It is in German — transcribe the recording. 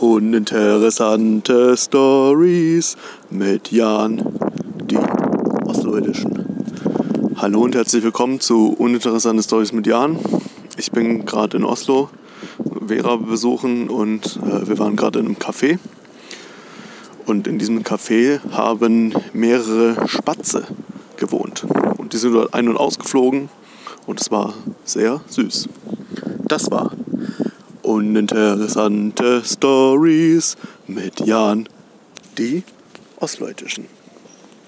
Uninteressante Stories mit Jan, die Ostleutischen. Hallo und herzlich willkommen zu Uninteressante Stories mit Jan. Ich bin gerade in Oslo, Vera besuchen und äh, wir waren gerade in einem Café. Und in diesem Café haben mehrere Spatze gewohnt. Und die sind dort ein- und ausgeflogen und es war sehr süß. Das war Uninteressante Stories mit Jan, die Ostleutischen.